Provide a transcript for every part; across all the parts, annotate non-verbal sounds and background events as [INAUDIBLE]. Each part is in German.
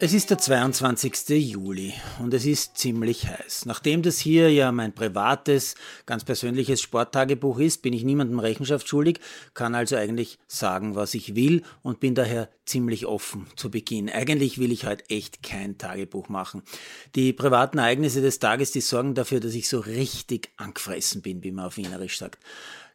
Es ist der 22. Juli und es ist ziemlich heiß. Nachdem das hier ja mein privates, ganz persönliches Sporttagebuch ist, bin ich niemandem Rechenschaft schuldig, kann also eigentlich sagen, was ich will und bin daher ziemlich offen zu Beginn. Eigentlich will ich heute echt kein Tagebuch machen. Die privaten Ereignisse des Tages, die sorgen dafür, dass ich so richtig angefressen bin, wie man auf Wienerisch sagt.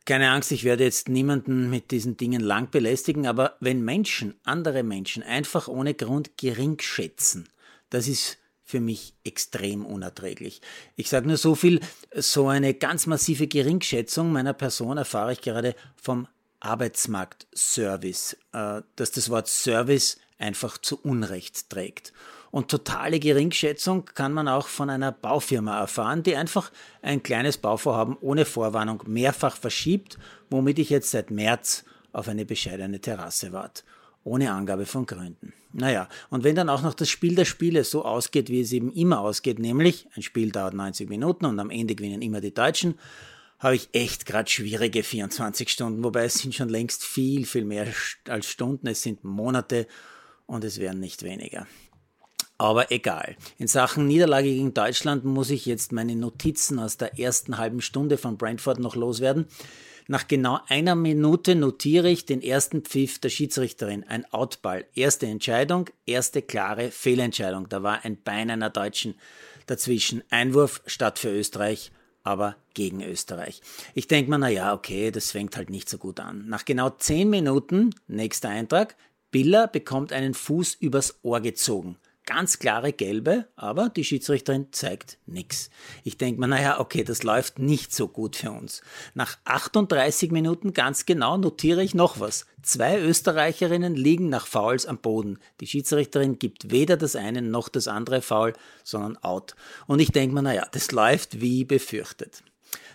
Keine Angst, ich werde jetzt niemanden mit diesen Dingen lang belästigen, aber wenn Menschen, andere Menschen, einfach ohne Grund gering schätzen, das ist für mich extrem unerträglich. Ich sage nur so viel, so eine ganz massive Geringschätzung meiner Person erfahre ich gerade vom Arbeitsmarktservice, äh, dass das Wort Service einfach zu Unrecht trägt. Und totale Geringschätzung kann man auch von einer Baufirma erfahren, die einfach ein kleines Bauvorhaben ohne Vorwarnung mehrfach verschiebt, womit ich jetzt seit März auf eine bescheidene Terrasse warte. Ohne Angabe von Gründen. Naja, und wenn dann auch noch das Spiel der Spiele so ausgeht, wie es eben immer ausgeht, nämlich ein Spiel dauert 90 Minuten und am Ende gewinnen immer die Deutschen, habe ich echt gerade schwierige 24 Stunden, wobei es sind schon längst viel, viel mehr als Stunden, es sind Monate und es werden nicht weniger. Aber egal. In Sachen Niederlage gegen Deutschland muss ich jetzt meine Notizen aus der ersten halben Stunde von Brentford noch loswerden. Nach genau einer Minute notiere ich den ersten Pfiff der Schiedsrichterin. Ein Outball. Erste Entscheidung, erste klare Fehlentscheidung. Da war ein Bein einer Deutschen dazwischen. Einwurf statt für Österreich, aber gegen Österreich. Ich denke mir, na ja, okay, das fängt halt nicht so gut an. Nach genau zehn Minuten, nächster Eintrag, Biller bekommt einen Fuß übers Ohr gezogen ganz klare gelbe, aber die Schiedsrichterin zeigt nichts. Ich denke mir, naja, okay, das läuft nicht so gut für uns. Nach 38 Minuten ganz genau notiere ich noch was. Zwei Österreicherinnen liegen nach Fouls am Boden. Die Schiedsrichterin gibt weder das eine noch das andere Foul, sondern out. Und ich denke mir, naja, das läuft wie befürchtet.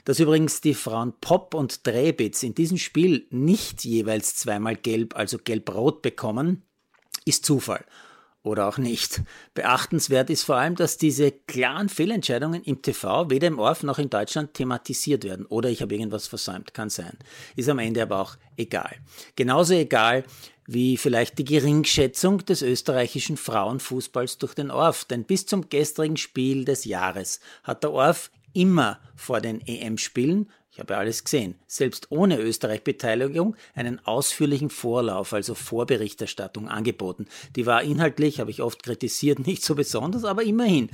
Dass übrigens die Frauen Pop und Drebitz in diesem Spiel nicht jeweils zweimal gelb, also gelb-rot bekommen, ist Zufall oder auch nicht. Beachtenswert ist vor allem, dass diese klaren Fehlentscheidungen im TV weder im ORF noch in Deutschland thematisiert werden. Oder ich habe irgendwas versäumt, kann sein. Ist am Ende aber auch egal. Genauso egal wie vielleicht die Geringschätzung des österreichischen Frauenfußballs durch den ORF. Denn bis zum gestrigen Spiel des Jahres hat der ORF immer vor den EM-Spielen ich habe alles gesehen, selbst ohne Österreich-Beteiligung, einen ausführlichen Vorlauf, also Vorberichterstattung angeboten. Die war inhaltlich, habe ich oft kritisiert, [LAUGHS] nicht so besonders, aber immerhin.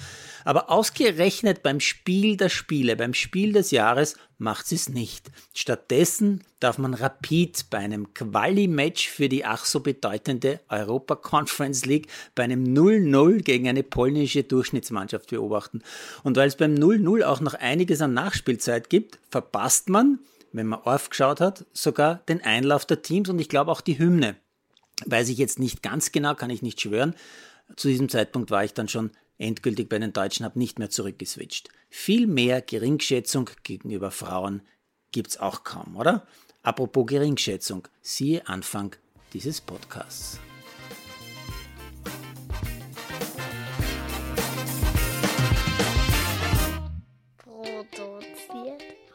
Aber ausgerechnet beim Spiel der Spiele, beim Spiel des Jahres, macht sie es nicht. Stattdessen darf man Rapid bei einem Quali-Match für die ach so bedeutende Europa Conference League bei einem 0-0 gegen eine polnische Durchschnittsmannschaft beobachten. Und weil es beim 0-0 auch noch einiges an Nachspielzeit gibt, verpasst man, wenn man aufgeschaut hat, sogar den Einlauf der Teams und ich glaube auch die Hymne. Weiß ich jetzt nicht ganz genau, kann ich nicht schwören. Zu diesem Zeitpunkt war ich dann schon endgültig bei den Deutschen, habe nicht mehr zurückgeswitcht. Viel mehr Geringschätzung gegenüber Frauen gibt's auch kaum, oder? Apropos Geringschätzung, siehe Anfang dieses Podcasts.